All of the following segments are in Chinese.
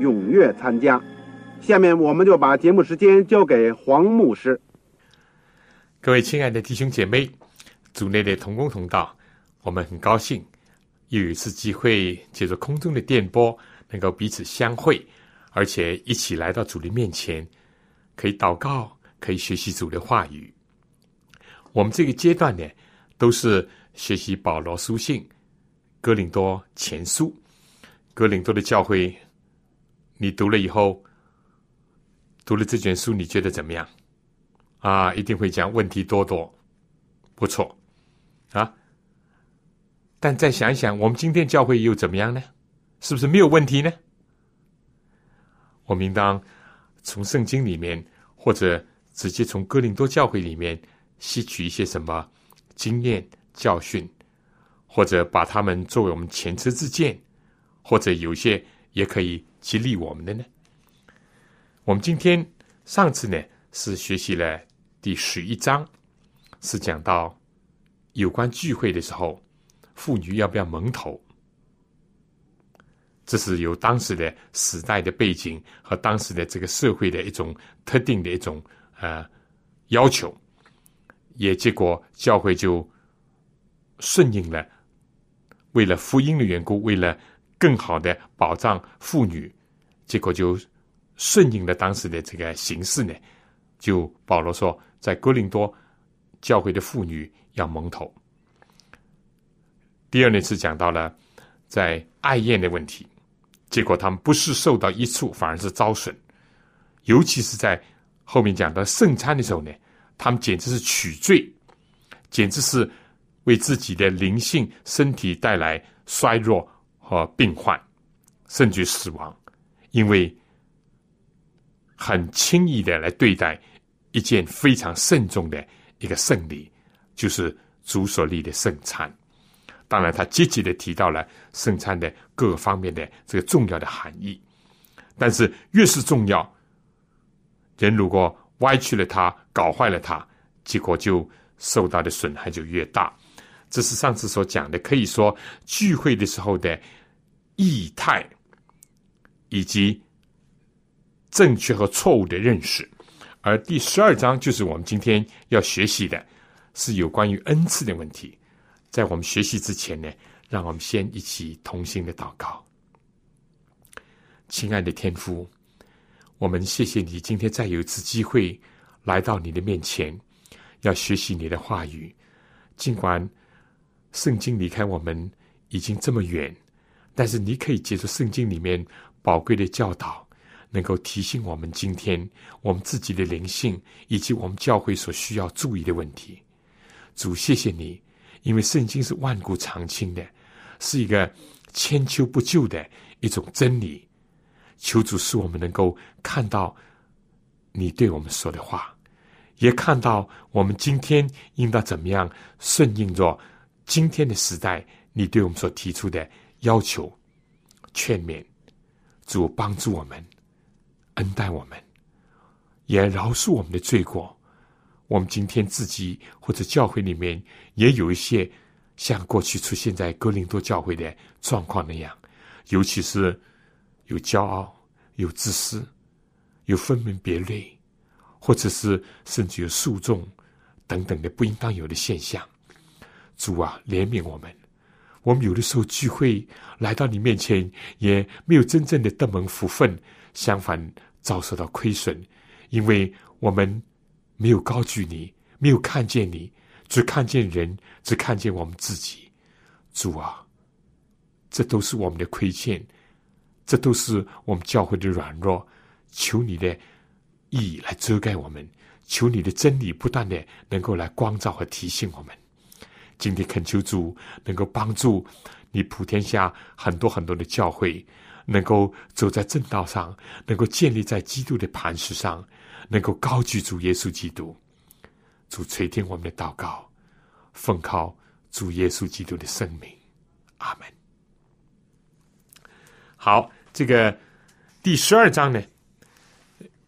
踊跃参加。下面我们就把节目时间交给黄牧师。各位亲爱的弟兄姐妹，组内的同工同道，我们很高兴又有一次机会借着空中的电波，能够彼此相会，而且一起来到主的面前，可以祷告，可以学习主的话语。我们这个阶段呢，都是学习保罗书信、哥林多前书、哥林多的教会。你读了以后，读了这卷书，你觉得怎么样？啊，一定会讲问题多多，不错啊。但再想一想，我们今天教会又怎么样呢？是不是没有问题呢？我们应当从圣经里面，或者直接从哥林多教会里面。吸取一些什么经验教训，或者把他们作为我们前车之鉴，或者有些也可以激励我们的呢？我们今天上次呢是学习了第十一章，是讲到有关聚会的时候，妇女要不要蒙头？这是由当时的时代的背景和当时的这个社会的一种特定的一种呃要求。也结果教会就顺应了，为了福音的缘故，为了更好的保障妇女，结果就顺应了当时的这个形势呢。就保罗说，在哥林多教会的妇女要蒙头。第二呢是讲到了在爱宴的问题，结果他们不是受到益处，反而是遭损，尤其是在后面讲到圣餐的时候呢。他们简直是取罪，简直是为自己的灵性、身体带来衰弱和病患，甚至死亡，因为很轻易的来对待一件非常慎重的一个圣礼，就是主所立的圣餐。当然，他积极的提到了圣餐的各方面的这个重要的含义。但是，越是重要，人如果歪曲了它，搞坏了它，结果就受到的损害就越大。这是上次所讲的，可以说聚会的时候的意态，以及正确和错误的认识。而第十二章就是我们今天要学习的，是有关于恩赐的问题。在我们学习之前呢，让我们先一起同心的祷告。亲爱的天父。我们谢谢你，今天再有一次机会来到你的面前，要学习你的话语。尽管圣经离开我们已经这么远，但是你可以借助圣经里面宝贵的教导，能够提醒我们今天我们自己的灵性以及我们教会所需要注意的问题。主，谢谢你，因为圣经是万古长青的，是一个千秋不旧的一种真理。求主使我们能够看到你对我们说的话，也看到我们今天应当怎么样顺应着今天的时代，你对我们所提出的要求、劝勉。主帮助我们，恩待我们，也饶恕我们的罪过。我们今天自己或者教会里面也有一些像过去出现在哥林多教会的状况那样，尤其是。有骄傲，有自私，有分门别类，或者是甚至有诉讼等等的不应当有的现象。主啊，怜悯我们，我们有的时候聚会来到你面前，也没有真正的得蒙福分，相反遭受到亏损，因为我们没有高举你，没有看见你，只看见人，只看见我们自己。主啊，这都是我们的亏欠，这都是我们教会的软弱。求你的意义来遮盖我们，求你的真理不断的能够来光照和提醒我们。今天恳求主能够帮助你普天下很多很多的教会，能够走在正道上，能够建立在基督的磐石上，能够高举主耶稣基督。主垂听我们的祷告，奉靠主耶稣基督的圣名，阿门。好，这个第十二章呢，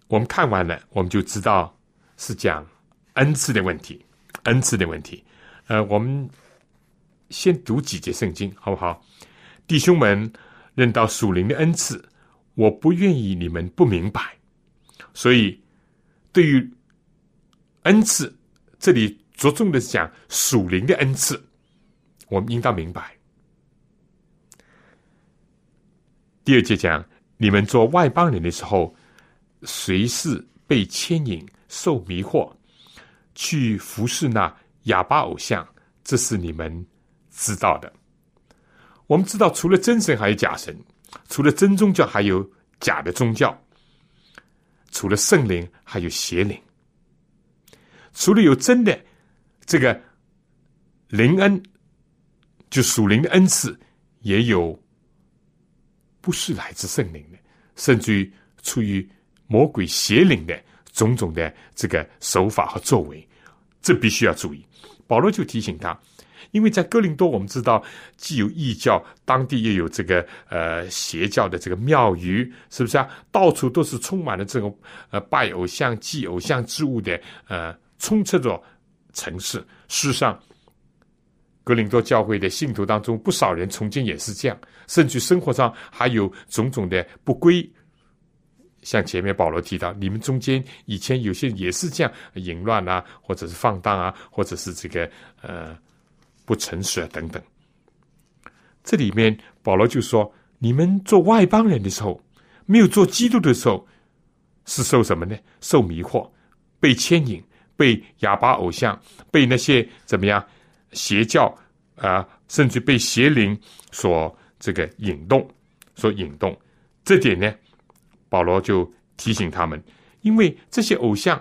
我们看完了，我们就知道是讲恩赐的问题，恩赐的问题。呃，我们先读几节圣经，好不好？弟兄们，认到属灵的恩赐，我不愿意你们不明白。所以，对于恩赐，这里着重的讲属灵的恩赐，我们应当明白。第二节讲，你们做外邦人的时候，随时被牵引、受迷惑，去服侍那。哑巴偶像，这是你们知道的。我们知道，除了真神，还有假神；除了真宗教，还有假的宗教；除了圣灵，还有邪灵；除了有真的这个灵恩，就属灵的恩赐，也有不是来自圣灵的，甚至于出于魔鬼邪灵的种种的这个手法和作为，这必须要注意。保罗就提醒他，因为在哥林多，我们知道既有异教，当地又有这个呃邪教的这个庙宇，是不是啊？到处都是充满了这种呃拜偶像、祭偶像之物的呃充斥着城市。事实上，哥林多教会的信徒当中，不少人曾经也是这样，甚至生活上还有种种的不规。像前面保罗提到，你们中间以前有些也是这样淫乱啊，或者是放荡啊，或者是这个呃不诚实啊等等。这里面保罗就说，你们做外邦人的时候，没有做基督的时候，是受什么呢？受迷惑，被牵引，被哑巴偶像，被那些怎么样邪教啊，甚至被邪灵所这个引动，所引动。这点呢？保罗就提醒他们，因为这些偶像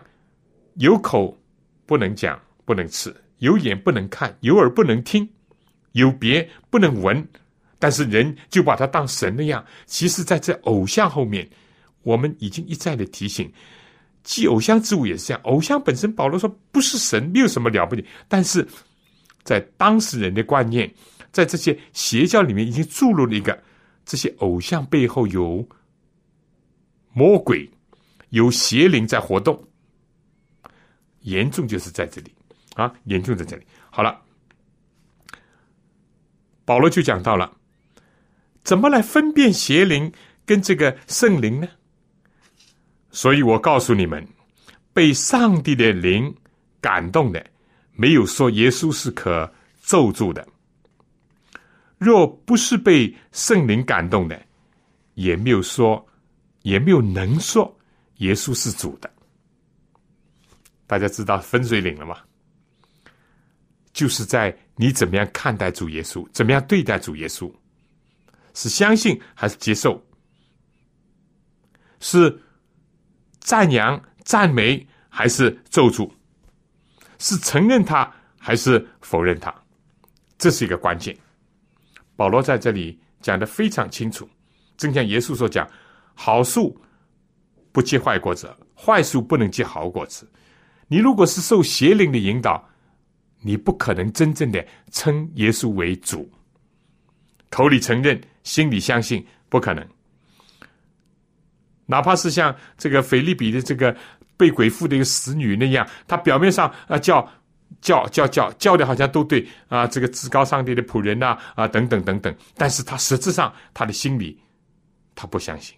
有口不能讲，不能吃；有眼不能看，有耳不能听，有别不能闻。但是人就把它当神那样。其实，在这偶像后面，我们已经一再的提醒，祭偶像之物也是这样。偶像本身，保罗说不是神，没有什么了不起。但是在当事人的观念，在这些邪教里面，已经注入了一个这些偶像背后有。魔鬼有邪灵在活动，严重就是在这里啊！严重在这里。好了，保罗就讲到了，怎么来分辨邪灵跟这个圣灵呢？所以我告诉你们，被上帝的灵感动的，没有说耶稣是可咒住的；若不是被圣灵感动的，也没有说。也没有能说耶稣是主的。大家知道分水岭了吗？就是在你怎么样看待主耶稣，怎么样对待主耶稣，是相信还是接受？是赞扬、赞美还是咒诅？是承认他还是否认他？这是一个关键。保罗在这里讲的非常清楚，正像耶稣所讲。好树不结坏果子，坏树不能结好果子。你如果是受邪灵的引导，你不可能真正的称耶稣为主。口里承认，心里相信，不可能。哪怕是像这个腓利比的这个被鬼附的一个死女那样，她表面上啊叫叫叫叫叫的好像都对啊，这个至高上帝的仆人呐啊等等等等，但是她实质上她的心里她不相信。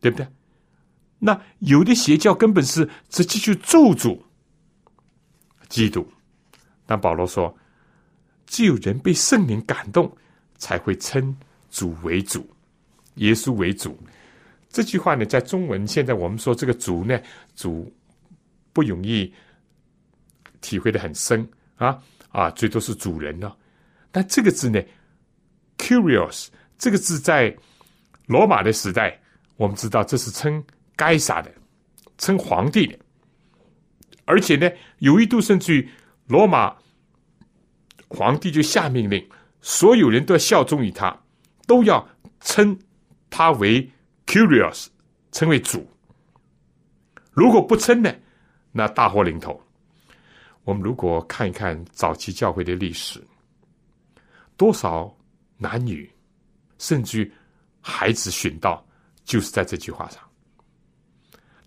对不对？那有的邪教根本是直接去咒诅基督。但保罗说，只有人被圣灵感动，才会称主为主，耶稣为主。这句话呢，在中文现在我们说这个“主”呢，“主”不容易体会的很深啊啊，最多是主人了。但这个字呢，“curious” 这个字在罗马的时代，我们知道这是称该杀的，称皇帝的，而且呢，有一度甚至于罗马皇帝就下命令，所有人都要效忠于他，都要称他为。Curious，称为主。如果不称呢，那大祸临头。我们如果看一看早期教会的历史，多少男女，甚至于孩子殉道，就是在这句话上。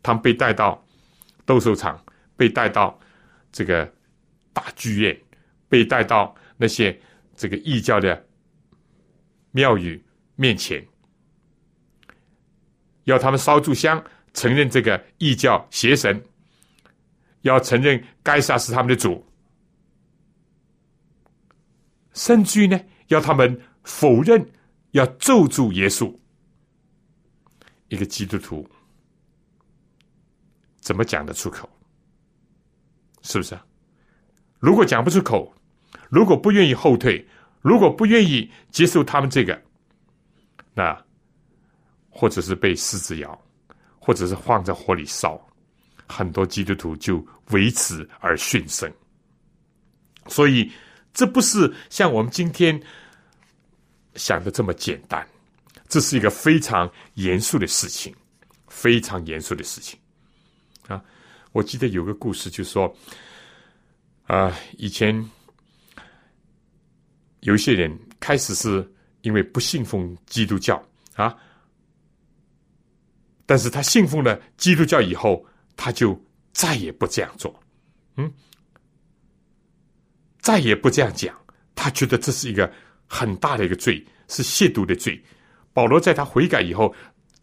他们被带到斗兽场，被带到这个大剧院，被带到那些这个异教的庙宇面前。要他们烧柱香，承认这个异教邪神，要承认该杀是他们的主，甚至于呢，要他们否认，要咒诅耶稣。一个基督徒怎么讲得出口？是不是？如果讲不出口，如果不愿意后退，如果不愿意接受他们这个，那。或者是被狮子咬，或者是放在火里烧，很多基督徒就为此而殉生。所以，这不是像我们今天想的这么简单，这是一个非常严肃的事情，非常严肃的事情。啊，我记得有个故事，就是说，啊，以前有一些人开始是因为不信奉基督教啊。但是他信奉了基督教以后，他就再也不这样做，嗯，再也不这样讲。他觉得这是一个很大的一个罪，是亵渎的罪。保罗在他悔改以后，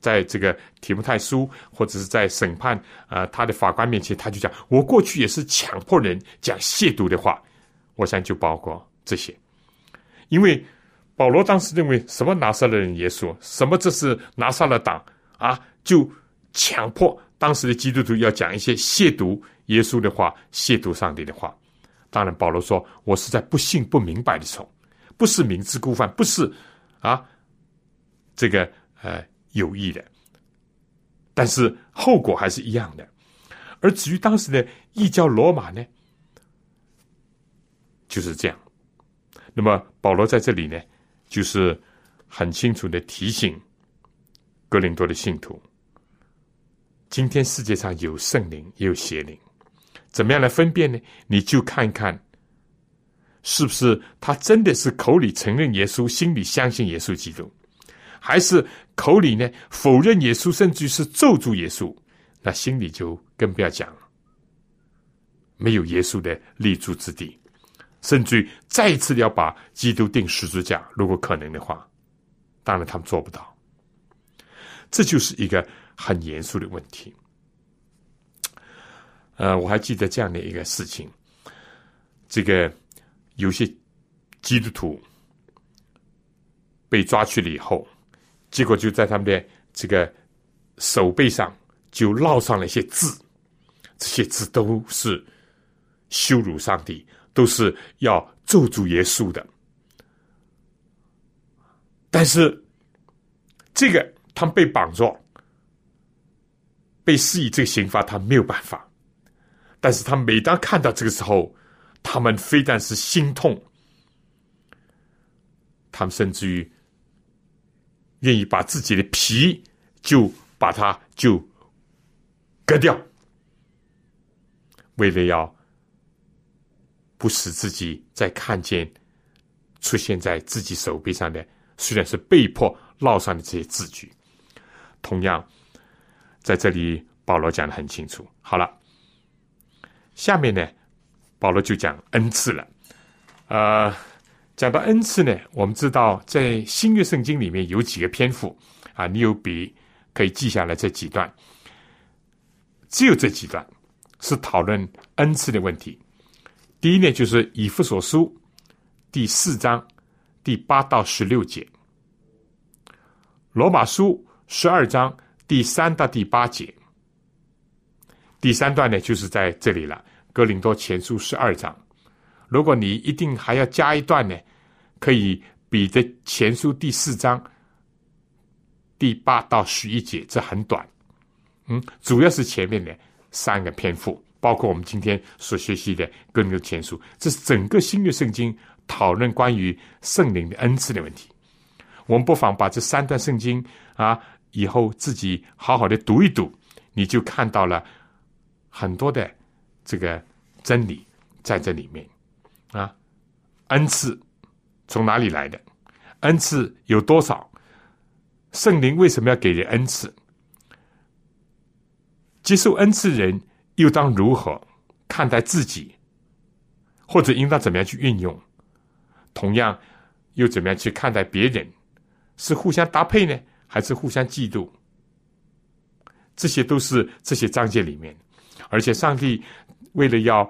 在这个提摩太书或者是在审判啊他的法官面前，他就讲：我过去也是强迫人讲亵渎的话。我想就包括这些，因为保罗当时认为什么拿撒勒人耶稣，什么这是拿撒勒党啊。就强迫当时的基督徒要讲一些亵渎耶稣的话、亵渎上帝的话。当然，保罗说：“我是在不信、不明白的时候，不是明知故犯，不是啊，这个呃有意的。但是后果还是一样的。而至于当时的异教罗马呢，就是这样。那么保罗在这里呢，就是很清楚的提醒格林多的信徒。”今天世界上有圣灵，也有邪灵，怎么样来分辨呢？你就看看，是不是他真的是口里承认耶稣，心里相信耶稣基督，还是口里呢否认耶稣，甚至于是咒诅耶稣？那心里就更不要讲了，没有耶稣的立足之地，甚至于再一次要把基督钉十字架，如果可能的话，当然他们做不到。这就是一个。很严肃的问题。呃，我还记得这样的一个事情：，这个有些基督徒被抓去了以后，结果就在他们的这个手背上就烙上了一些字，这些字都是羞辱上帝，都是要咒诅耶稣的。但是，这个他们被绑着。被施以这个刑罚，他没有办法。但是他每当看到这个时候，他们非但是心痛，他们甚至于愿意把自己的皮就把它就割掉，为了要不使自己再看见出现在自己手臂上的，虽然是被迫烙上的这些字句，同样。在这里，保罗讲的很清楚。好了，下面呢，保罗就讲恩赐了。呃，讲到恩赐呢，我们知道在新约圣经里面有几个篇幅啊，你有笔可以记下来这几段。只有这几段是讨论恩赐的问题。第一呢，就是以弗所书第四章。第八到十六节，罗马书十二章第三到第八节。第三段呢，就是在这里了。哥林多前书十二章，如果你一定还要加一段呢，可以比这前书第四章第八到十一节，这很短。嗯，主要是前面的三个篇幅，包括我们今天所学习的哥林多前书，这是整个新约圣经讨论关于圣灵的恩赐的问题。我们不妨把这三段圣经啊，以后自己好好的读一读，你就看到了很多的这个。真理在这里面，恩赐从哪里来的？恩赐有多少？圣灵为什么要给人恩赐？接受恩赐人又当如何看待自己？或者应当怎么样去运用？同样又怎么样去看待别人？是互相搭配呢，还是互相嫉妒？这些都是这些章节里面，而且上帝。为了要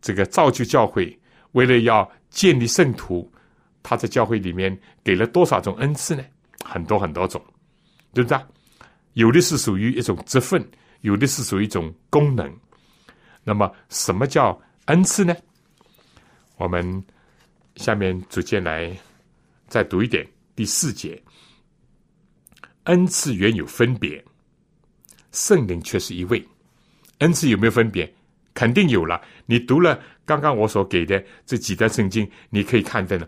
这个造就教会，为了要建立圣徒，他在教会里面给了多少种恩赐呢？很多很多种，对不对？有的是属于一种职分，有的是属于一种功能。那么，什么叫恩赐呢？我们下面逐渐来再读一点第四节：恩赐原有分别，圣灵却是一位。恩赐有没有分别？肯定有了。你读了刚刚我所给的这几段圣经，你可以看到呢，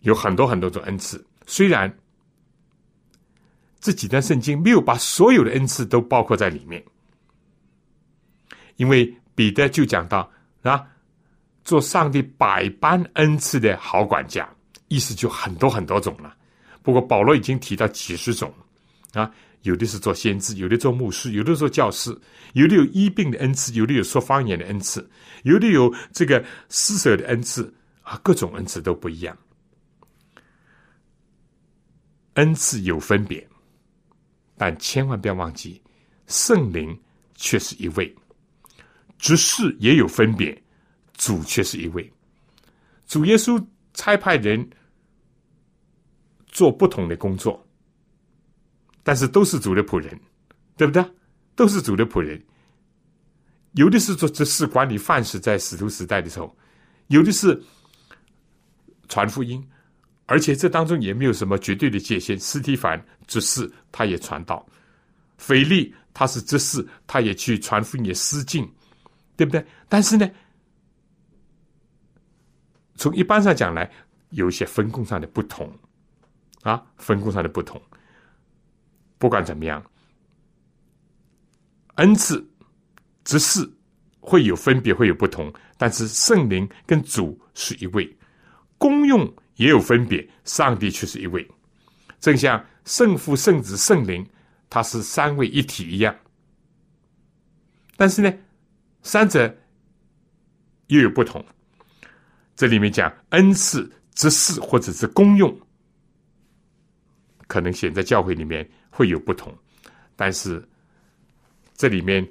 有很多很多种恩赐。虽然这几段圣经没有把所有的恩赐都包括在里面，因为彼得就讲到啊，做上帝百般恩赐的好管家，意思就很多很多种了。不过保罗已经提到几十种啊。有的是做先知，有的做牧师，有的做教师，有的有医病的恩赐，有的有说方言的恩赐，有的有这个施舍的恩赐啊，各种恩赐都不一样。恩赐有分别，但千万不要忘记，圣灵却是一位；执事也有分别，主却是一位。主耶稣差派人做不同的工作。但是都是主的仆人，对不对？都是主的仆人。有的是做执事管理范式，在使徒时代的时候；有的是传福音，而且这当中也没有什么绝对的界限。斯提凡执事，他也传道；腓力他是执事，他也去传福音，也施敬，对不对？但是呢，从一般上讲来，有一些分工上的不同啊，分工上的不同。不管怎么样，恩赐、执事会有分别，会有不同，但是圣灵跟主是一位，功用也有分别，上帝却是一位，正像圣父、圣子、圣灵，它是三位一体一样。但是呢，三者又有不同。这里面讲恩赐、执事或者是功用，可能显在教会里面。会有不同，但是这里面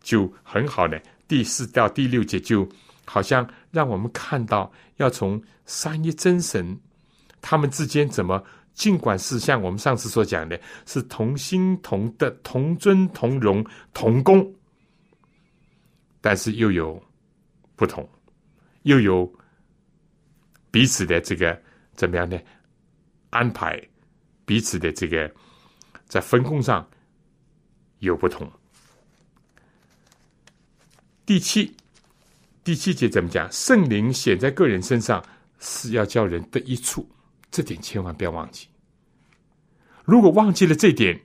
就很好的第四到第六节，就好像让我们看到，要从三一真神他们之间怎么，尽管是像我们上次所讲的，是同心同德、同尊同荣、同工，但是又有不同，又有彼此的这个怎么样呢？安排彼此的这个。在分工上有不同。第七，第七节怎么讲？圣灵显在个人身上是要叫人得益处，这点千万不要忘记。如果忘记了这点，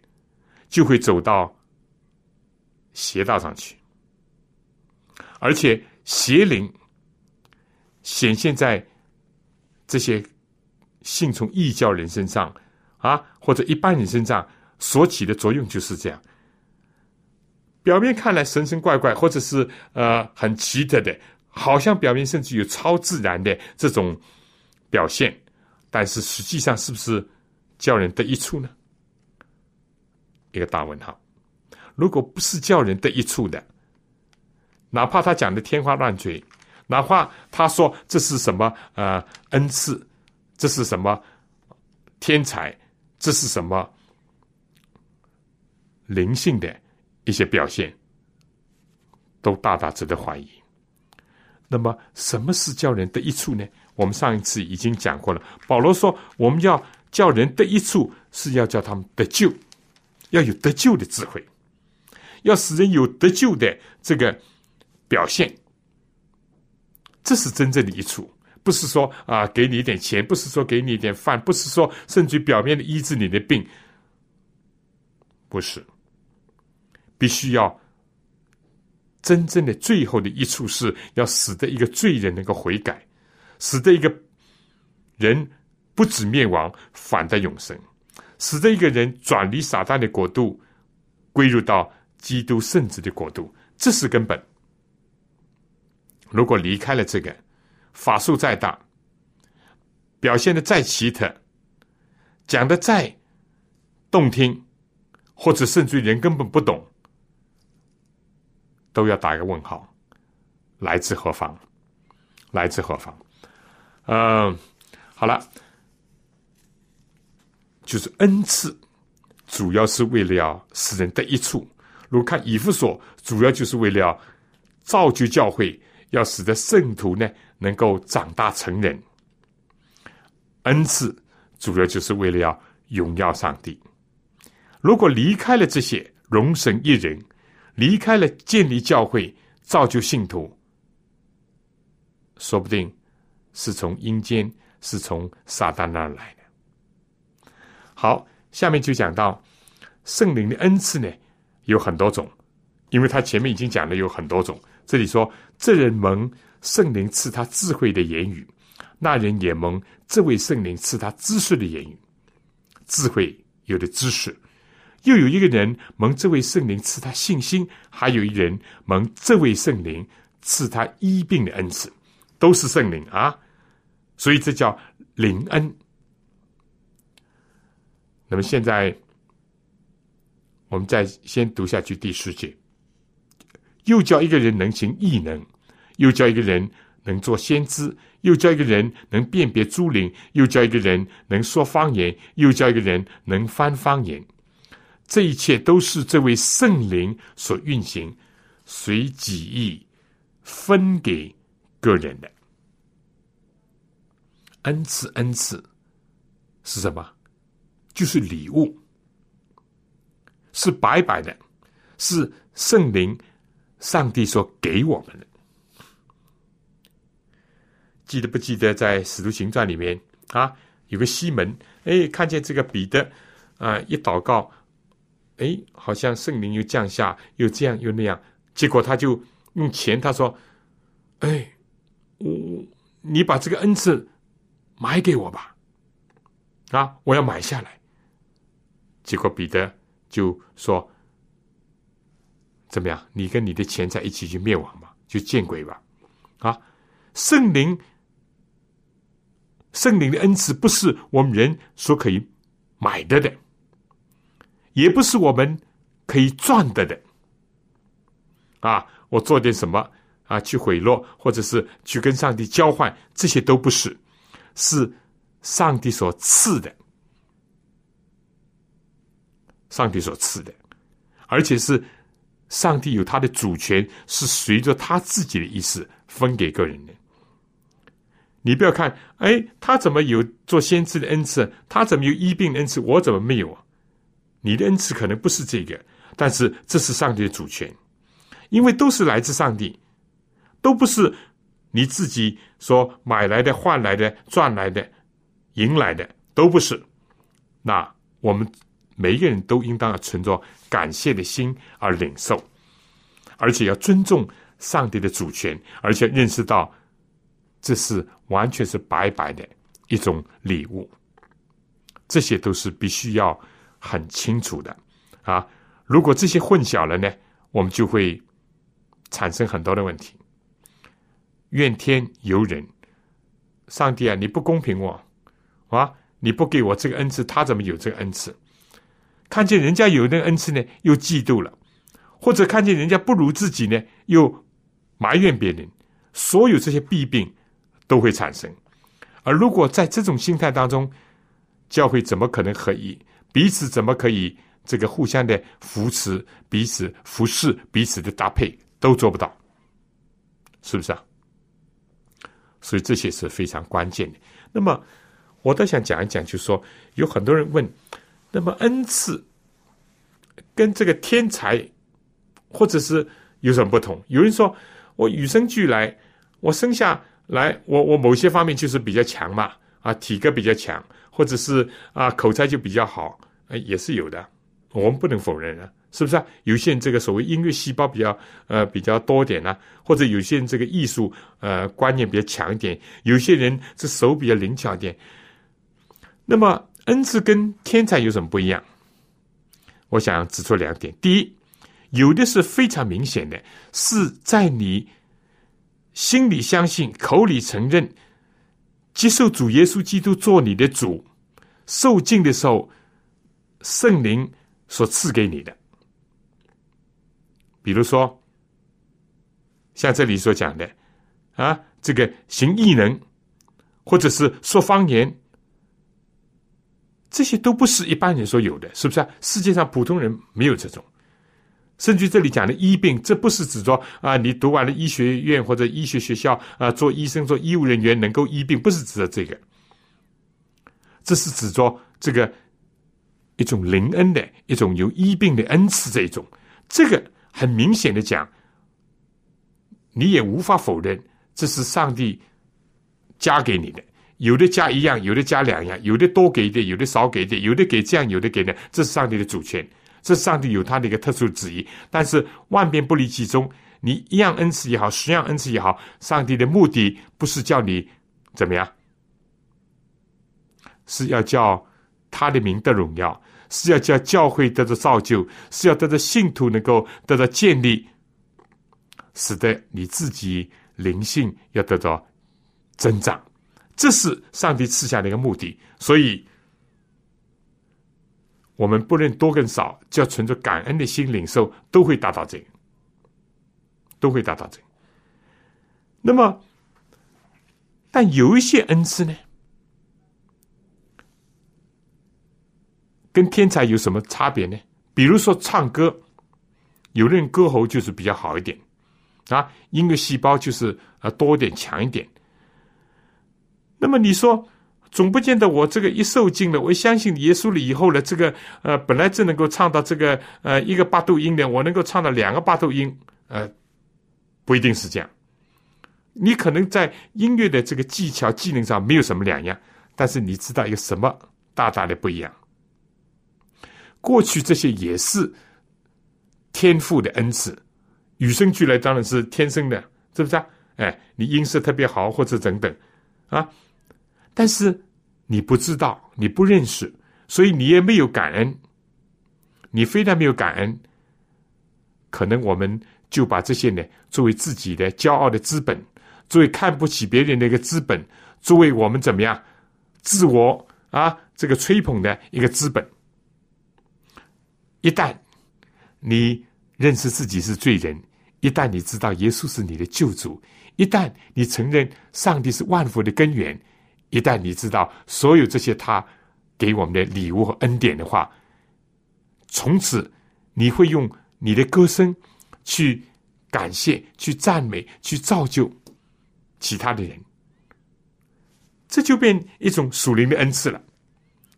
就会走到邪道上去。而且邪灵显现在这些信从异教人身上啊，或者一般人身上。所起的作用就是这样，表面看来神神怪怪，或者是呃很奇特的，好像表面甚至有超自然的这种表现，但是实际上是不是叫人得益处呢？一个大问号。如果不是叫人得益处的，哪怕他讲的天花乱坠，哪怕他说这是什么呃恩赐，这是什么天才，这是什么灵性的一些表现，都大大值得怀疑。那么，什么是叫人得益处呢？我们上一次已经讲过了。保罗说，我们要叫人得益处，是要叫他们得救，要有得救的智慧，要使人有得救的这个表现。这是真正的益处，不是说啊，给你一点钱，不是说给你一点饭，不是说甚至表面的医治你的病，不是，必须要。真正的最后的一处是要使得一个罪人能够悔改，使得一个人不止灭亡，反得永生，使得一个人转离撒旦的国度，归入到基督圣子的国度，这是根本。如果离开了这个，法术再大，表现的再奇特，讲的再动听，或者甚至于人根本不懂。都要打一个问号，来自何方？来自何方？嗯，好了，就是恩赐，主要是为了使人得益处。如果看以弗所，主要就是为了造就教会，要使得圣徒呢能够长大成人。恩赐主要就是为了要荣耀上帝。如果离开了这些，容神一人。离开了建立教会、造就信徒，说不定是从阴间，是从撒旦那儿来的。好，下面就讲到圣灵的恩赐呢，有很多种，因为他前面已经讲了有很多种。这里说，这人蒙圣灵赐他智慧的言语，那人也蒙这位圣灵赐他知识的言语，智慧有的知识。又有一个人蒙这位圣灵赐他信心，还有一人蒙这位圣灵赐他医病的恩赐，都是圣灵啊，所以这叫灵恩。那么现在我们再先读下去第十节，又叫一个人能行异能，又叫一个人能做先知，又叫一个人能辨别诸灵，又叫一个人能说方言，又叫一个人能翻方言。这一切都是这位圣灵所运行，随己意分给个人的恩赐。恩赐是什么？就是礼物，是白白的，是圣灵、上帝所给我们的。记得不记得在《使徒行传》里面啊，有个西门，哎，看见这个彼得啊，一祷告。哎，好像圣灵又降下，又这样又那样，结果他就用钱，他说：“哎，我你把这个恩赐买给我吧，啊，我要买下来。”结果彼得就说：“怎么样？你跟你的钱财一起去灭亡吧，就见鬼吧！”啊，圣灵，圣灵的恩赐不是我们人所可以买的的。也不是我们可以赚得的，啊！我做点什么啊？去贿赂，或者是去跟上帝交换，这些都不是，是上帝所赐的，上帝所赐的，而且是上帝有他的主权，是随着他自己的意思分给个人的。你不要看，哎，他怎么有做先知的恩赐？他怎么有医病的恩赐？我怎么没有啊？你的恩赐可能不是这个，但是这是上帝的主权，因为都是来自上帝，都不是你自己所买来的、换来的、赚来的、赢来的，都不是。那我们每一个人都应当要存着感谢的心而领受，而且要尊重上帝的主权，而且认识到这是完全是白白的一种礼物，这些都是必须要。很清楚的，啊，如果这些混淆了呢，我们就会产生很多的问题。怨天尤人，上帝啊，你不公平我，啊，你不给我这个恩赐，他怎么有这个恩赐？看见人家有那个恩赐呢，又嫉妒了，或者看见人家不如自己呢，又埋怨别人，所有这些弊病都会产生。而如果在这种心态当中，教会怎么可能合一？彼此怎么可以这个互相的扶持、彼此服侍、彼此的搭配都做不到？是不是啊？所以这些是非常关键的。那么，我倒想讲一讲，就是说，有很多人问，那么恩赐跟这个天才或者是有什么不同？有人说，我与生俱来，我生下来，我我某些方面就是比较强嘛，啊，体格比较强，或者是啊口才就比较好，哎，也是有的，我们不能否认啊。是不是啊？有些人这个所谓音乐细胞比较呃比较多点呢，或者有些人这个艺术呃观念比较强一点，有些人这手比较灵巧一点。那么恩赐跟天才有什么不一样？我想指出两点：第一，有的是非常明显的，是在你心里相信、口里承认、接受主耶稣基督做你的主、受敬的时候，圣灵所赐给你的。比如说，像这里所讲的，啊，这个行异能，或者是说方言，这些都不是一般人所有的，是不是啊？世界上普通人没有这种。甚至这里讲的医病，这不是指着啊，你读完了医学院或者医学学校啊，做医生、做医务人员能够医病，不是指的这个。这是指着这个一种灵恩的一种有医病的恩赐，这一种这个。很明显的讲，你也无法否认这是上帝加给你的。有的加一样，有的加两样，有的多给一点，有的少给一点，有的给这样，有的给那，这是上帝的主权，这上帝有他的一个特殊旨意。但是万变不离其宗，你一样恩赐也好，十样恩赐也好，上帝的目的不是叫你怎么样，是要叫他的名得荣耀。是要叫教会得到造就，是要得到信徒能够得到建立，使得你自己灵性要得到增长，这是上帝赐下的一个目的。所以，我们不论多跟少，只要存着感恩的心领受，都会达到这个，都会达到这个。那么，但有一些恩赐呢？跟天才有什么差别呢？比如说唱歌，有的人歌喉就是比较好一点，啊，音乐细胞就是呃多一点强一点。那么你说，总不见得我这个一受尽了，我相信耶稣了以后呢，这个呃本来只能够唱到这个呃一个八度音的，我能够唱到两个八度音，呃，不一定是这样。你可能在音乐的这个技巧技能上没有什么两样，但是你知道一个什么大大的不一样？过去这些也是天赋的恩赐，与生俱来当然是天生的，是不是啊？哎，你音色特别好，或者等等啊，但是你不知道，你不认识，所以你也没有感恩。你非但没有感恩，可能我们就把这些呢作为自己的骄傲的资本，作为看不起别人的一个资本，作为我们怎么样自我啊这个吹捧的一个资本。一旦你认识自己是罪人，一旦你知道耶稣是你的救主，一旦你承认上帝是万福的根源，一旦你知道所有这些他给我们的礼物和恩典的话，从此你会用你的歌声去感谢、去赞美、去造就其他的人，这就变一种属灵的恩赐了，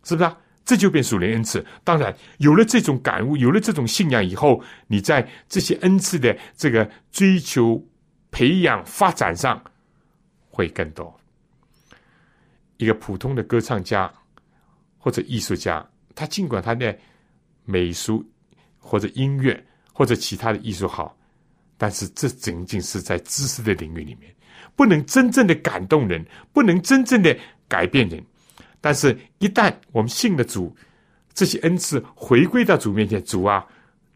是不是啊？这就变属灵恩赐。当然，有了这种感悟，有了这种信仰以后，你在这些恩赐的这个追求、培养、发展上会更多。一个普通的歌唱家或者艺术家，他尽管他的美术或者音乐或者其他的艺术好，但是这仅仅是在知识的领域里面，不能真正的感动人，不能真正的改变人。但是，一旦我们信了主，这些恩赐回归到主面前，主啊，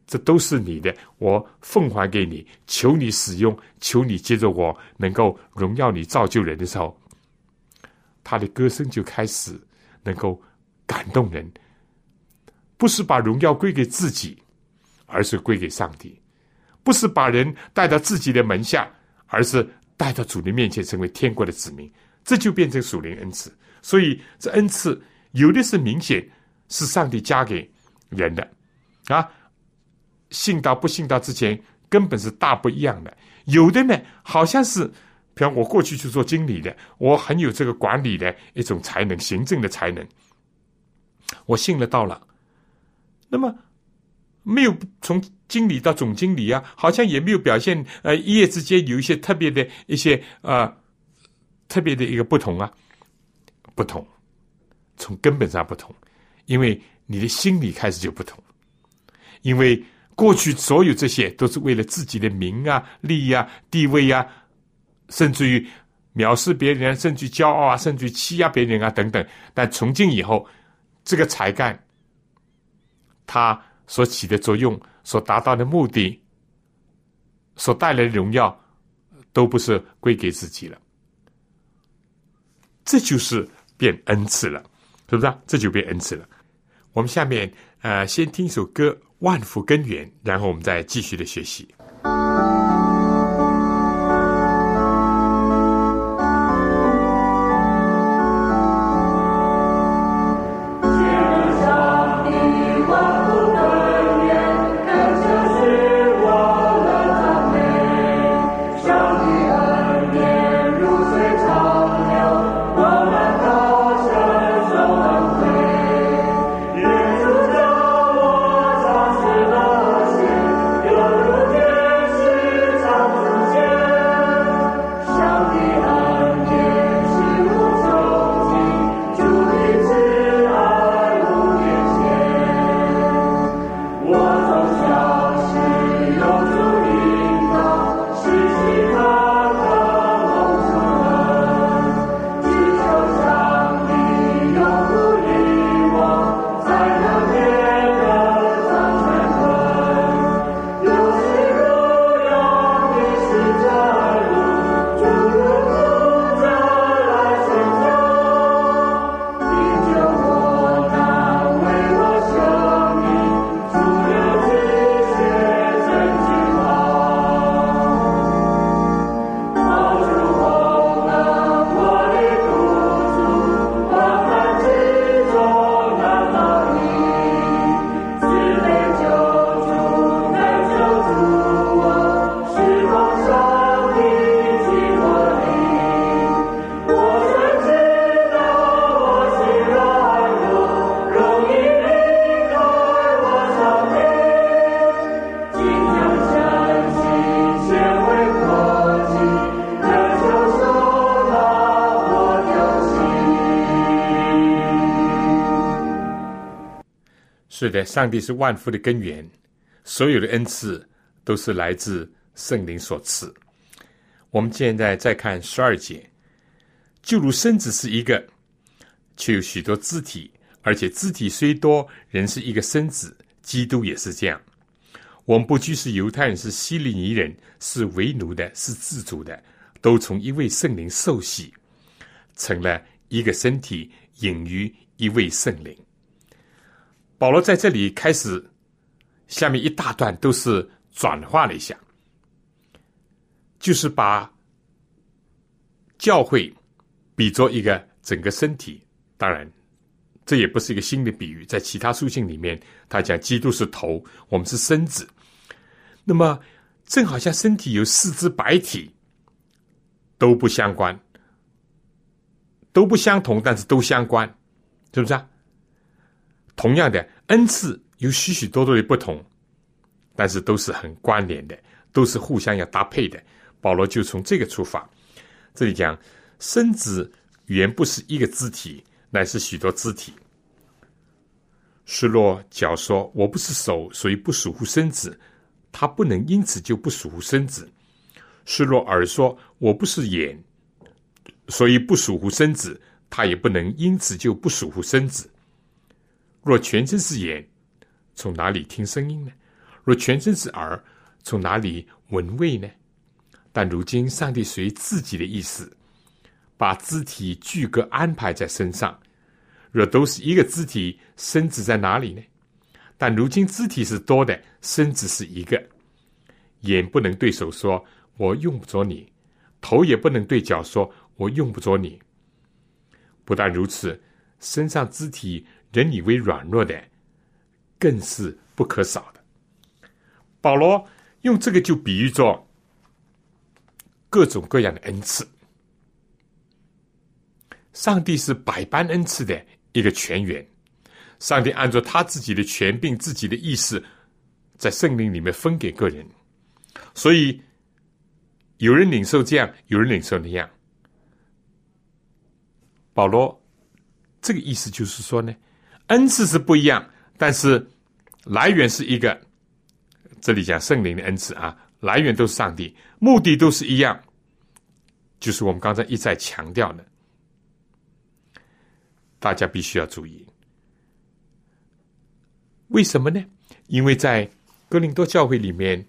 这都是你的，我奉还给你，求你使用，求你接着我能够荣耀你，造就人的时候，他的歌声就开始能够感动人，不是把荣耀归给自己，而是归给上帝；不是把人带到自己的门下，而是带到主的面前，成为天国的子民，这就变成属灵恩赐。所以这恩赐有的是明显是上帝加给人的啊，信道不信道之前根本是大不一样的。有的呢，好像是，比方我过去去做经理的，我很有这个管理的一种才能，行政的才能，我信了到了，那么没有从经理到总经理啊，好像也没有表现，呃，一夜之间有一些特别的一些呃特别的一个不同啊，不同，从根本上不同，因为你的心理开始就不同，因为。过去所有这些都是为了自己的名啊、利啊、地位啊，甚至于藐视别人，甚至骄傲啊，甚至欺压别人啊等等。但从今以后，这个才干，它所起的作用、所达到的目的、所带来的荣耀，都不是归给自己了。这就是变恩赐了，是不是？啊这就变恩赐了。我们下面呃，先听一首歌。万福根源，然后我们再继续的学习。是的，上帝是万福的根源，所有的恩赐都是来自圣灵所赐。我们现在再看十二节，就如身子是一个，却有许多肢体，而且肢体虽多，仍是一个身子。基督也是这样。我们不拘是犹太人，是希利尼人，是为奴的，是自主的，都从一位圣灵受洗，成了一个身体，隐于一位圣灵。保罗在这里开始，下面一大段都是转化了一下，就是把教会比作一个整个身体。当然，这也不是一个新的比喻，在其他书信里面，他讲基督是头，我们是身子。那么，正好像身体有四肢百体，都不相关，都不相同，但是都相关，是不是啊？同样的恩赐有许许多多的不同，但是都是很关联的，都是互相要搭配的。保罗就从这个出发，这里讲身子原不是一个肢体，乃是许多肢体。失落脚说：“我不是手，所以不属乎身子，他不能因此就不属乎身子。”失落耳说：“我不是眼，所以不属乎身子，他也不能因此就不属乎身子。”若全身是眼，从哪里听声音呢？若全身是耳，从哪里闻味呢？但如今上帝随自己的意思，把肢体具各安排在身上。若都是一个肢体，身子在哪里呢？但如今肢体是多的，身子是一个。眼不能对手说：“我用不着你。”头也不能对脚说“我用不着你”。不但如此，身上肢体人以为软弱的，更是不可少的。保罗用这个就比喻作各种各样的恩赐。上帝是百般恩赐的一个泉源，上帝按照他自己的权柄、自己的意思，在圣灵里面分给个人，所以有人领受这样，有人领受那样。保罗这个意思就是说呢，恩赐是不一样，但是来源是一个。这里讲圣灵的恩赐啊，来源都是上帝，目的都是一样，就是我们刚才一再强调的。大家必须要注意，为什么呢？因为在哥林多教会里面，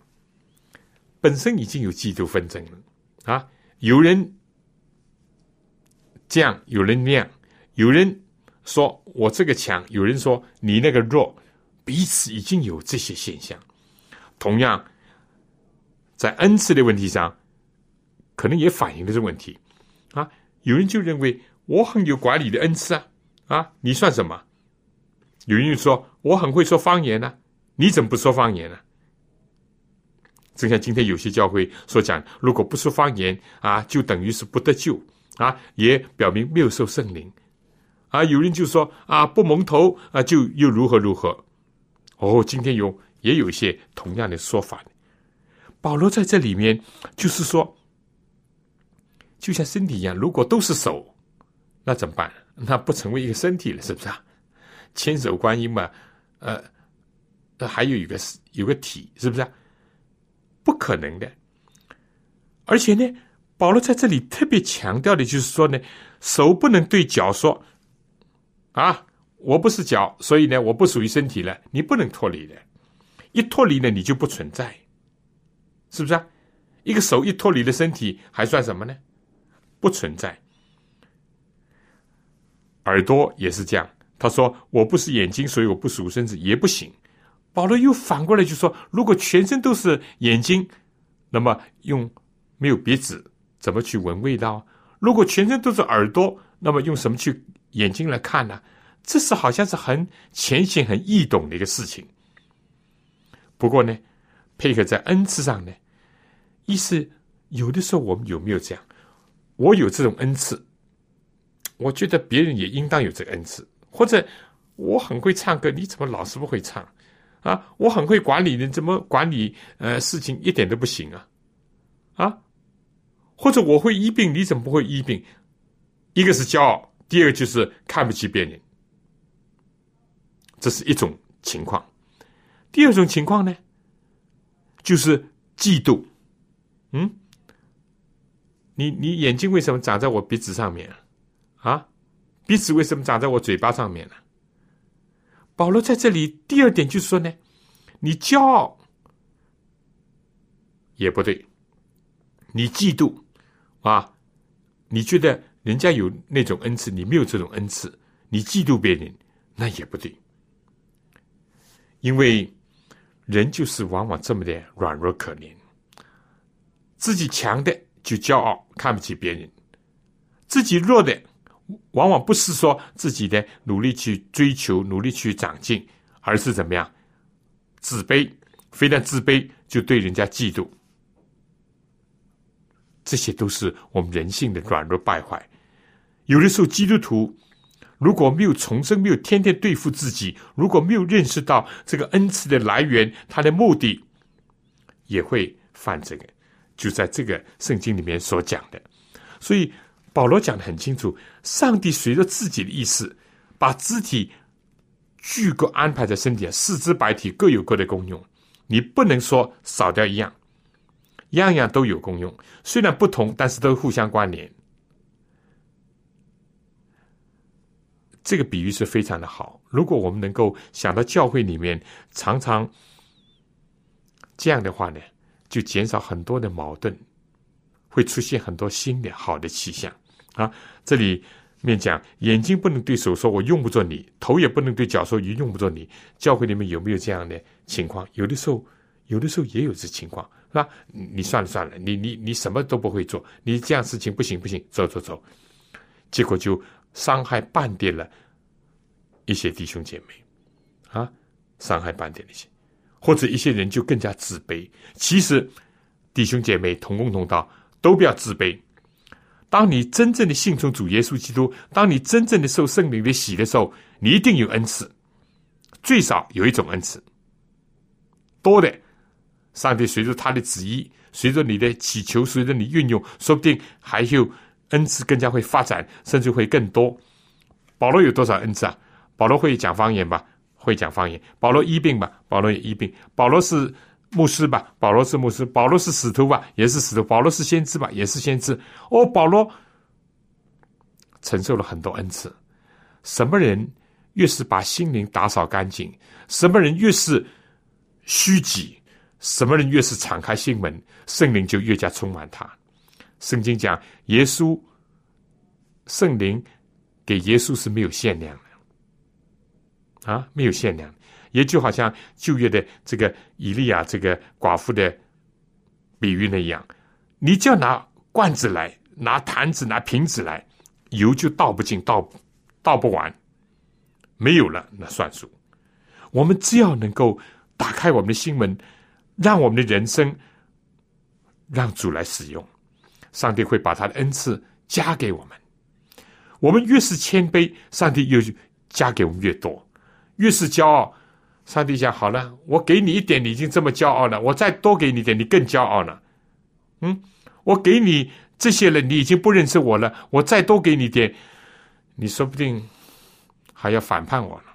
本身已经有基督纷争了啊！有人这样，有人那样，有人说我这个强，有人说你那个弱，彼此已经有这些现象。同样，在恩赐的问题上，可能也反映了这问题啊！有人就认为我很有管理的恩赐啊。啊，你算什么？有人说我很会说方言呢，你怎么不说方言呢？正像今天有些教会所讲，如果不说方言啊，就等于是不得救啊，也表明没有受圣灵啊。有人就说啊，不蒙头啊，就又如何如何？哦，今天有也有一些同样的说法。保罗在这里面就是说，就像身体一样，如果都是手，那怎么办？那不成为一个身体了，是不是啊？千手观音嘛，呃，还有一个是有个体，是不是？不可能的。而且呢，保罗在这里特别强调的就是说呢，手不能对脚说：“啊，我不是脚，所以呢，我不属于身体了。”你不能脱离的，一脱离呢，你就不存在，是不是啊？一个手一脱离了身体，还算什么呢？不存在。耳朵也是这样，他说：“我不是眼睛，所以我不属身子也不行。”保罗又反过来就说：“如果全身都是眼睛，那么用没有鼻子怎么去闻味道？如果全身都是耳朵，那么用什么去眼睛来看呢？这是好像是很浅显、很易懂的一个事情。不过呢，配合在恩赐上呢，意思有的时候我们有没有这样？我有这种恩赐。”我觉得别人也应当有这个恩赐，或者我很会唱歌，你怎么老是不会唱？啊，我很会管理，你怎么管理呃事情一点都不行啊？啊，或者我会医病，你怎么不会医病？一个是骄傲，第二就是看不起别人，这是一种情况。第二种情况呢，就是嫉妒。嗯，你你眼睛为什么长在我鼻子上面？啊，啊鼻子为什么长在我嘴巴上面呢？保罗在这里第二点就是说呢，你骄傲也不对，你嫉妒啊，你觉得人家有那种恩赐，你没有这种恩赐，你嫉妒别人，那也不对，因为人就是往往这么的软弱可怜，自己强的就骄傲，看不起别人，自己弱的。往往不是说自己的努力去追求、努力去长进，而是怎么样自卑？非但自卑，就对人家嫉妒。这些都是我们人性的软弱败坏。有的时候，基督徒如果没有重生，没有天天对付自己，如果没有认识到这个恩赐的来源、他的目的，也会犯这个。就在这个圣经里面所讲的，所以。保罗讲的很清楚，上帝随着自己的意思，把肢体具各安排在身体，四肢百体各有各的功用。你不能说少掉一样，样样都有功用。虽然不同，但是都互相关联。这个比喻是非常的好。如果我们能够想到教会里面常常这样的话呢，就减少很多的矛盾，会出现很多新的好的气象。啊，这里面讲眼睛不能对手说“我用不着你”，头也不能对脚说“也用不着你”。教会里面有没有这样的情况？有的时候有的时候也有这情况，是吧？你算了算了，你你你什么都不会做，你这样事情不行不行，走走走，结果就伤害半点了一些弟兄姐妹，啊，伤害半点那些，或者一些人就更加自卑。其实弟兄姐妹同工同道，都不要自卑。当你真正的信从主耶稣基督，当你真正的受圣灵的洗的时候，你一定有恩赐，最少有一种恩赐，多的。上帝随着他的旨意，随着你的祈求，随着你运用，说不定还有恩赐更加会发展，甚至会更多。保罗有多少恩赐啊？保罗会讲方言吧？会讲方言。保罗医病吧？保罗也医病。保罗是牧师吧？保罗是牧师。保罗是使徒吧？也是使徒。保罗是先知吧？也是先知。哦，保罗承受了很多恩赐。什么人越是把心灵打扫干净，什么人越是虚己。什么人越是敞开心门，圣灵就越加充满他。圣经讲，耶稣圣灵给耶稣是没有限量的，啊，没有限量。也就好像旧约的这个以利亚这个寡妇的比喻那样，你就要拿罐子来，拿坛子，拿瓶子来，油就倒不进，倒倒不完，没有了那算数。我们只要能够打开我们的心门。让我们的人生让主来使用，上帝会把他的恩赐加给我们。我们越是谦卑，上帝又加给我们越多；越是骄傲，上帝想好了，我给你一点，你已经这么骄傲了，我再多给你点，你更骄傲了。嗯，我给你这些了，你已经不认识我了，我再多给你点，你说不定还要反叛我了。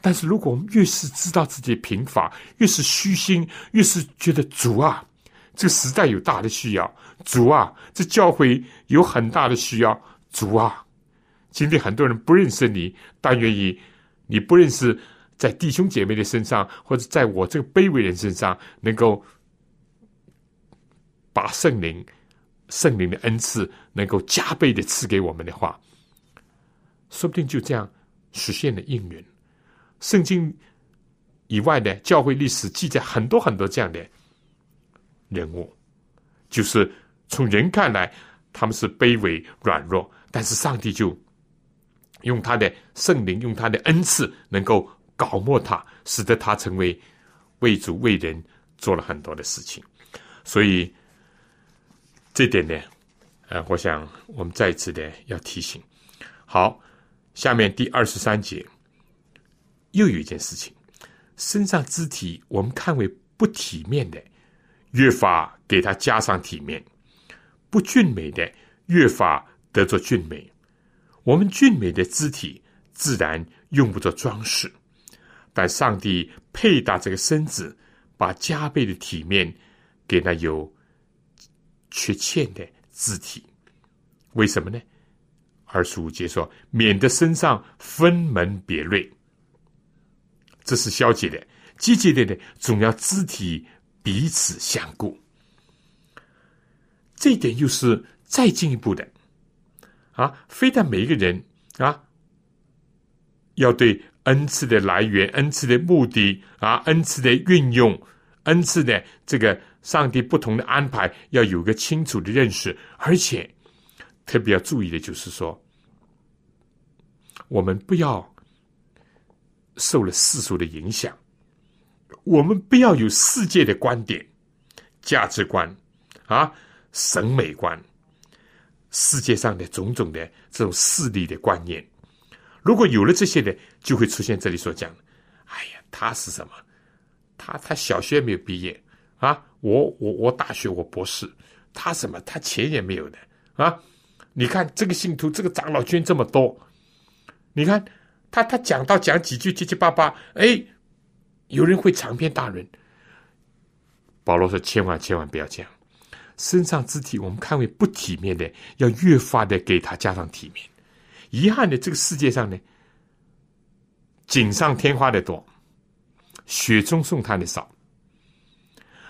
但是，如果我们越是知道自己贫乏，越是虚心，越是觉得主啊，这个时代有大的需要，主啊，这教会有很大的需要，主啊，今天很多人不认识你，但愿意你不认识，在弟兄姐妹的身上，或者在我这个卑微人身上，能够把圣灵、圣灵的恩赐能够加倍的赐给我们的话，说不定就这样实现了应允。圣经以外的教会历史记载很多很多这样的人物，就是从人看来他们是卑微软弱，但是上帝就用他的圣灵，用他的恩赐，能够搞磨他，使得他成为为主为人做了很多的事情。所以这点呢，呃，我想我们再次的要提醒。好，下面第二十三节。又有一件事情，身上肢体我们看为不体面的，越发给他加上体面；不俊美的，越发得着俊美。我们俊美的肢体自然用不着装饰，但上帝配搭这个身子，把加倍的体面给那有缺欠的肢体。为什么呢？二十五节说，免得身上分门别类。这是消极的，积极的呢，总要肢体彼此相顾。这一点又是再进一步的啊！非但每一个人啊，要对恩赐的来源、恩赐的目的啊、恩赐的运用、恩赐的这个上帝不同的安排，要有个清楚的认识，而且特别要注意的就是说，我们不要。受了世俗的影响，我们不要有世界的观点、价值观啊、审美观，世界上的种种的这种势力的观念。如果有了这些呢，就会出现这里所讲的：哎呀，他是什么？他他小学没有毕业啊？我我我大学我博士，他什么？他钱也没有的啊？你看这个信徒，这个长老捐这么多，你看。他他讲到讲几句七七八八，哎，有人会长篇大论。保罗说：“千万千万不要这样，身上肢体我们看为不体面的，要越发的给他加上体面。遗憾的，这个世界上呢，锦上添花的多，雪中送炭的少。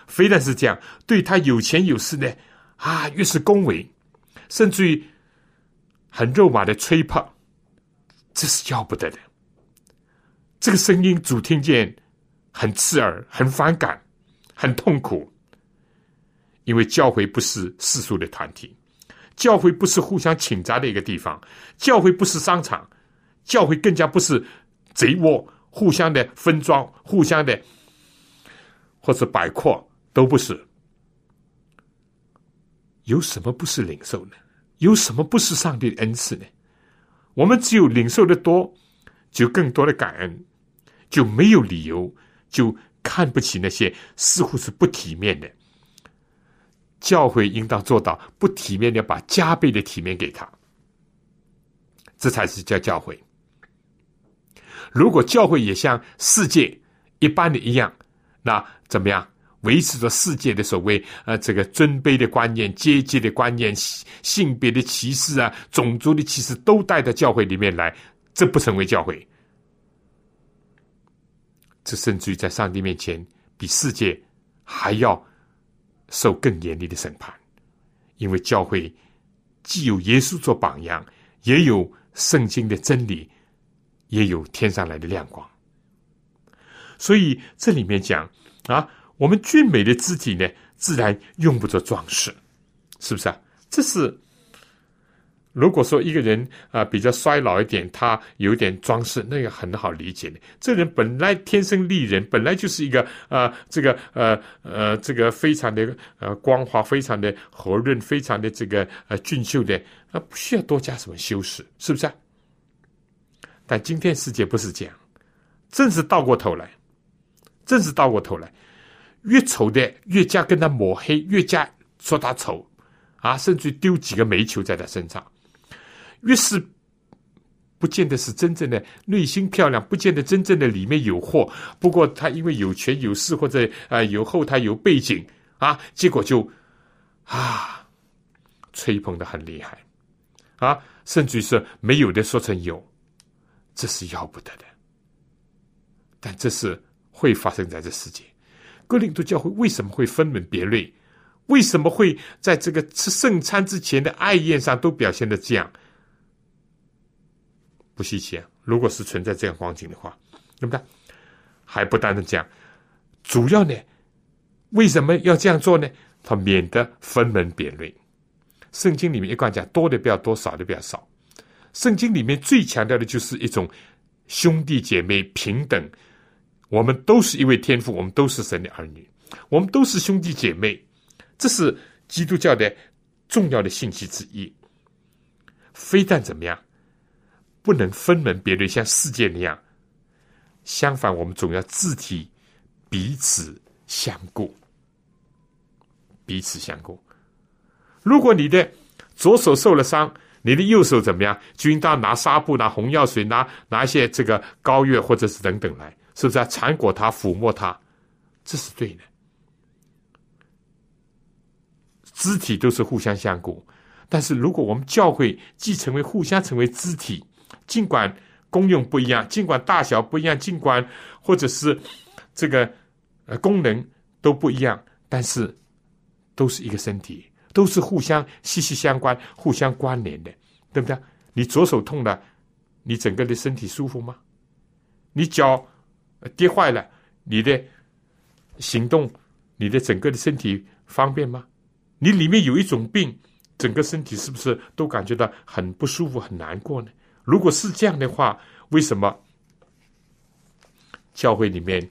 非但是这样，对他有钱有势的啊，越是恭维，甚至于很肉麻的吹捧。”这是要不得的。这个声音主听见很刺耳、很反感、很痛苦，因为教会不是世俗的团体，教会不是互相请杂的一个地方，教会不是商场，教会更加不是贼窝，互相的分装，互相的或者摆阔都不是。有什么不是领受呢？有什么不是上帝的恩赐呢？我们只有领受的多，就更多的感恩，就没有理由就看不起那些似乎是不体面的。教会应当做到不体面的，把加倍的体面给他，这才是叫教会。如果教会也像世界一般的一样，那怎么样？维持着世界的所谓呃这个尊卑的观念、阶级的观念、性别的歧视啊、种族的歧视都带到教会里面来，这不成为教会。这甚至于在上帝面前，比世界还要受更严厉的审判，因为教会既有耶稣做榜样，也有圣经的真理，也有天上来的亮光。所以这里面讲啊。我们俊美的肢体呢，自然用不着装饰，是不是啊？这是如果说一个人啊比较衰老一点，他有点装饰，那个很好理解的。这人本来天生丽人，本来就是一个啊，这个呃呃，这个非常的呃光滑，非常的和润，非常的这个呃俊秀的啊，不需要多加什么修饰，是不是啊？但今天世界不是这样，正是倒过头来，正是倒过头来。越丑的越加跟他抹黑，越加说他丑，啊，甚至丢几个煤球在他身上。越是不见得是真正的内心漂亮，不见得真正的里面有货。不过他因为有权有势或者啊有后台有背景啊，结果就啊吹捧的很厉害啊，甚至于是没有的说成有，这是要不得的。但这是会发生在这世界。哥林多教会为什么会分门别类？为什么会在这个吃圣餐之前的爱宴上都表现的这样？不稀奇啊！如果是存在这样光景的话，对不对？还不单单这样，主要呢，为什么要这样做呢？他免得分门别类。圣经里面一贯讲，多的不要多，少的不要少。圣经里面最强调的就是一种兄弟姐妹平等。我们都是一位天父，我们都是神的儿女，我们都是兄弟姐妹，这是基督教的重要的信息之一。非但怎么样，不能分门别类，像世界那样。相反，我们总要自体彼此相顾，彼此相顾。如果你的左手受了伤，你的右手怎么样？就应当拿纱布、拿红药水、拿拿一些这个膏药，或者是等等来。是不是啊？缠裹它，抚摸它，这是对的。肢体都是互相相顾，但是如果我们教会既成为互相成为肢体，尽管功用不一样，尽管大小不一样，尽管或者是这个呃功能都不一样，但是都是一个身体，都是互相息息相关、互相关联的，对不对？你左手痛了，你整个的身体舒服吗？你脚？跌坏了，你的行动，你的整个的身体方便吗？你里面有一种病，整个身体是不是都感觉到很不舒服、很难过呢？如果是这样的话，为什么教会里面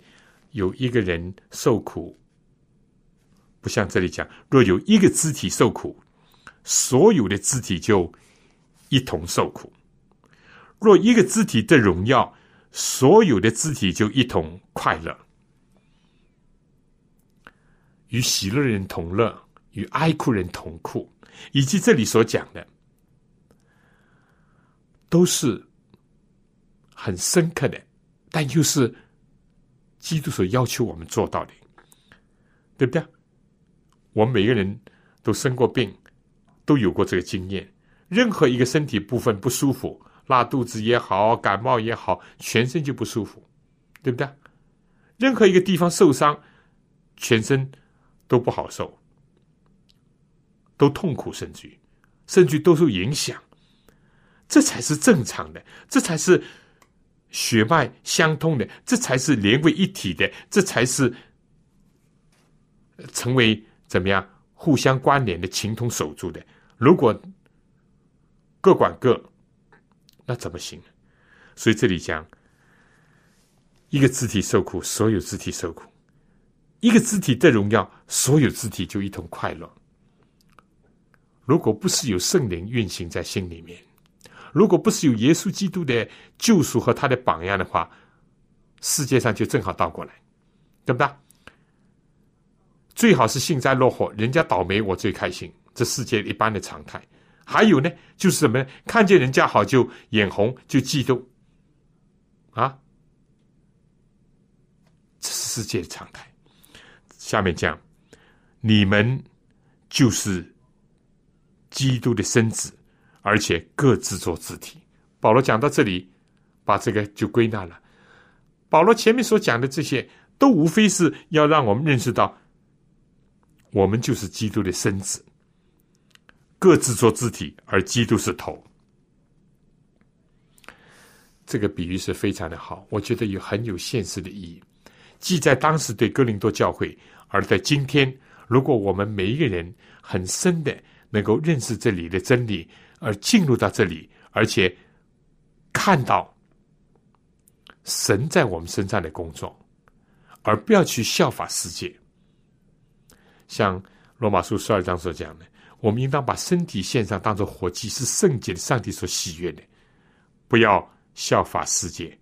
有一个人受苦，不像这里讲，若有一个肢体受苦，所有的肢体就一同受苦；若一个肢体的荣耀。所有的肢体就一同快乐，与喜乐人同乐，与哀哭人同哭，以及这里所讲的，都是很深刻的，但又是基督所要求我们做到的，对不对？我们每个人都生过病，都有过这个经验，任何一个身体部分不舒服。拉肚子也好，感冒也好，全身就不舒服，对不对？任何一个地方受伤，全身都不好受，都痛苦，甚至于，甚至都受影响。这才是正常的，这才是血脉相通的，这才是连为一体的，这才是成为怎么样互相关联的情同手足的。如果各管各，那怎么行？所以这里讲，一个肢体受苦，所有肢体受苦；一个肢体得荣耀，所有肢体就一同快乐。如果不是有圣灵运行在心里面，如果不是有耶稣基督的救赎和他的榜样的话，世界上就正好倒过来，对不对？最好是幸灾乐祸，人家倒霉我最开心，这世界一般的常态。还有呢，就是什么呢？看见人家好就眼红，就嫉妒，啊，这是世界的常态。下面讲，你们就是基督的身子。而且各自做肢体。保罗讲到这里，把这个就归纳了。保罗前面所讲的这些，都无非是要让我们认识到，我们就是基督的身子，各自做肢体，而基督是头。这个比喻是非常的好，我觉得有很有现实的意义。既在当时对哥林多教会，而在今天，如果我们每一个人很深的能够认识这里的真理。而进入到这里，而且看到神在我们身上的工作，而不要去效法世界。像罗马书十二章所讲的，我们应当把身体献上，当做活祭，是圣洁的，上帝所喜悦的。不要效法世界，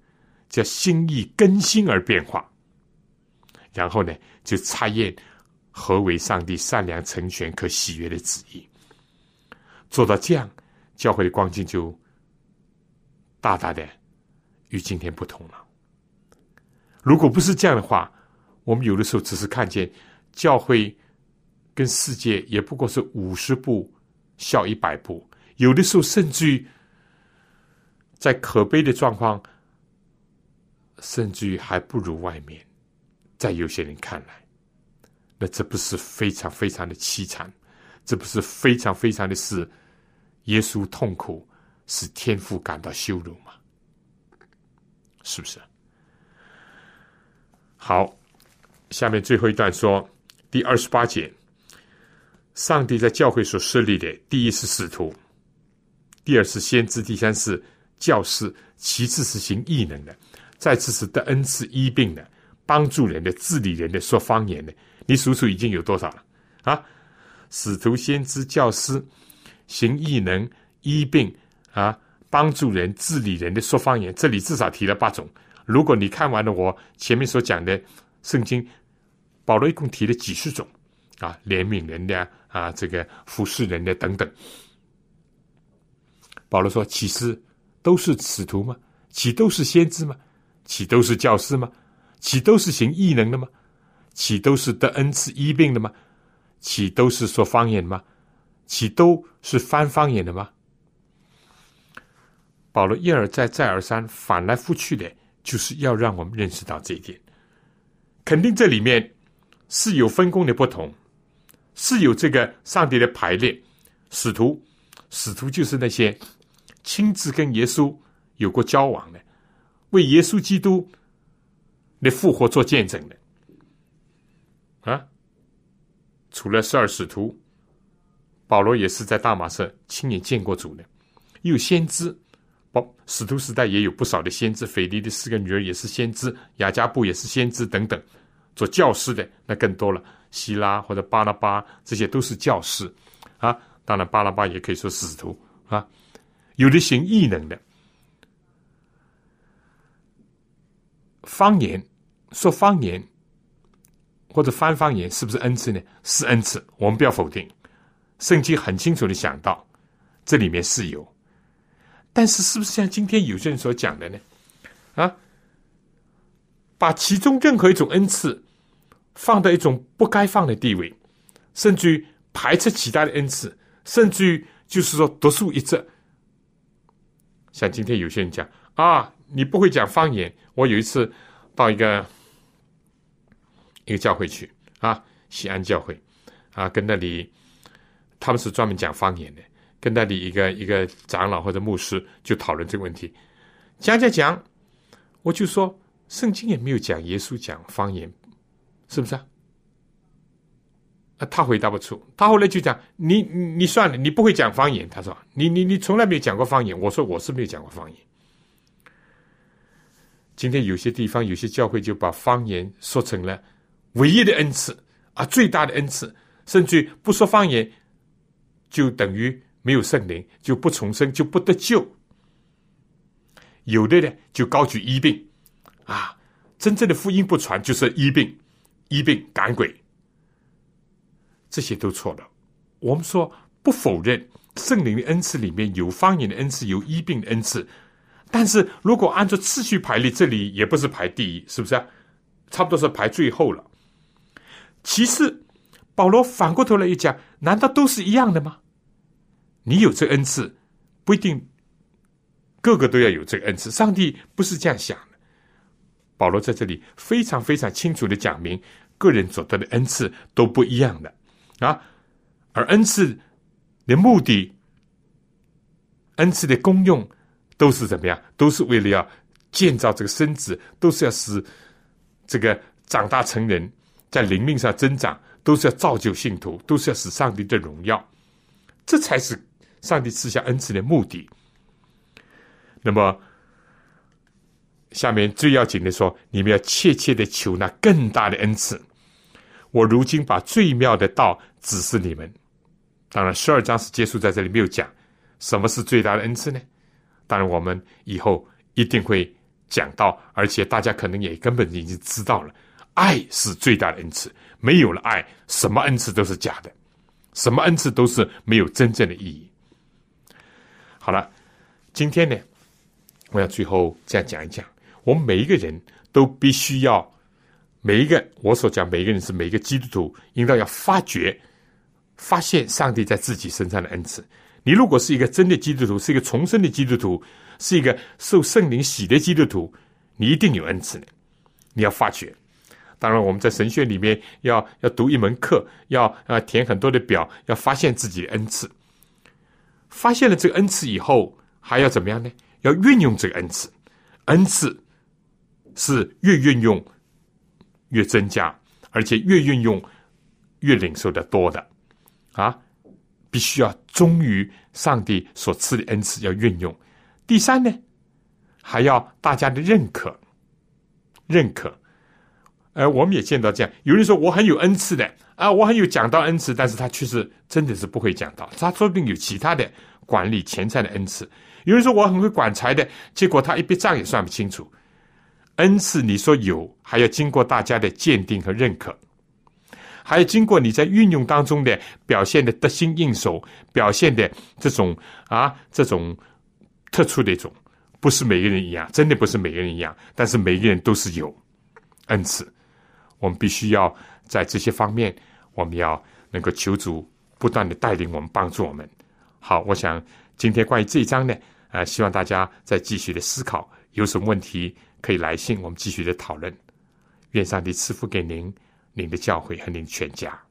叫心意更新而变化。然后呢，就查验何为上帝善良、成全、可喜悦的旨意。做到这样。教会的光景就大大的与今天不同了。如果不是这样的话，我们有的时候只是看见教会跟世界也不过是五十步笑一百步，有的时候甚至于在可悲的状况，甚至于还不如外面。在有些人看来，那这不是非常非常的凄惨？这不是非常非常的是？耶稣痛苦，使天父感到羞辱吗？是不是？好，下面最后一段说，第二十八节，上帝在教会所设立的，第一是使徒，第二是先知，第三是教师，其次是行异能的，再次是得恩赐医病的，帮助人的，治理人的，说方言的。你数数已经有多少了？啊，使徒、先知、教师。行异能、医病啊，帮助人、治理人的说方言，这里至少提了八种。如果你看完了我前面所讲的圣经，保罗一共提了几十种啊，怜悯人的啊，这个服侍人的等等。保罗说：“岂是都是使徒吗？岂都是先知吗？岂都是教师吗？岂都是行异能的吗？岂都是得恩赐医病的吗？岂都是说方言吗？”岂都是翻方言的吗？保罗一而再、再而三、反来覆去的，就是要让我们认识到这一点。肯定这里面是有分工的不同，是有这个上帝的排列。使徒，使徒就是那些亲自跟耶稣有过交往的，为耶稣基督的复活做见证的。啊，除了十二使徒。保罗也是在大马色亲眼见过主的，有先知，保使徒时代也有不少的先知，腓力的四个女儿也是先知，雅加布也是先知等等，做教师的那更多了，希拉或者巴拉巴这些都是教师啊，当然巴拉巴也可以说使徒啊，有的行异能的，方言说方言或者翻方言是不是恩赐呢？是恩赐，我们不要否定。圣经很清楚的想到，这里面是有，但是是不是像今天有些人所讲的呢？啊，把其中任何一种恩赐放到一种不该放的地位，甚至于排斥其他的恩赐，甚至于就是说独树一帜。像今天有些人讲啊，你不会讲方言。我有一次到一个一个教会去啊，西安教会啊，跟那里。他们是专门讲方言的，跟那里一个一个长老或者牧师就讨论这个问题，讲讲讲，我就说圣经也没有讲耶稣讲方言，是不是啊？啊，他回答不出。他后来就讲：“你你算了，你不会讲方言。”他说：“你你你从来没有讲过方言。”我说：“我是没有讲过方言。”今天有些地方有些教会就把方言说成了唯一的恩赐啊，最大的恩赐，甚至于不说方言就等于没有圣灵，就不重生，就不得救。有的呢就高举医病啊，真正的福音不传就是医病，医病赶鬼，这些都错了。我们说不否认圣灵的恩赐里面有方言的恩赐，有医病的恩赐。但是如果按照次序排列，这里也不是排第一，是不是啊？差不多是排最后了。其次，保罗反过头来一讲，难道都是一样的吗？你有这恩赐，不一定个个都要有这个恩赐。上帝不是这样想的。保罗在这里非常非常清楚的讲明，个人所得的恩赐都不一样的啊。而恩赐的目的，恩赐的功用。都是怎么样？都是为了要建造这个身子，都是要使这个长大成人，在灵命上增长，都是要造就信徒，都是要使上帝的荣耀，这才是上帝赐下恩赐的目的。那么，下面最要紧的说，你们要切切的求那更大的恩赐。我如今把最妙的道指示你们。当然，十二章是结束在这里，没有讲什么是最大的恩赐呢？当然，我们以后一定会讲到，而且大家可能也根本已经知道了，爱是最大的恩赐。没有了爱，什么恩赐都是假的，什么恩赐都是没有真正的意义。好了，今天呢，我要最后这样讲一讲，我们每一个人都必须要，每一个我所讲，每一个人是每一个基督徒，应当要发掘、发现上帝在自己身上的恩赐。你如果是一个真的基督徒，是一个重生的基督徒，是一个受圣灵洗的基督徒，你一定有恩赐的。你要发掘。当然，我们在神学里面要要读一门课，要啊填很多的表，要发现自己的恩赐。发现了这个恩赐以后，还要怎么样呢？要运用这个恩赐。恩赐是越运用越增加，而且越运用越领受的多的啊。必须要忠于上帝所赐的恩赐，要运用。第三呢，还要大家的认可，认可。呃，我们也见到这样，有人说我很有恩赐的啊，我很有讲道恩赐，但是他确实真的是不会讲道，他说不定有其他的管理钱财的恩赐。有人说我很会管财的，结果他一笔账也算不清楚。恩赐你说有，还要经过大家的鉴定和认可。还要经过你在运用当中的表现的得心应手，表现的这种啊这种特殊的一种，不是每个人一样，真的不是每个人一样，但是每个人都是有恩赐，我们必须要在这些方面，我们要能够求主不断的带领我们，帮助我们。好，我想今天关于这一章呢，呃，希望大家再继续的思考，有什么问题可以来信，我们继续的讨论。愿上帝赐福给您。您的教诲和您全家。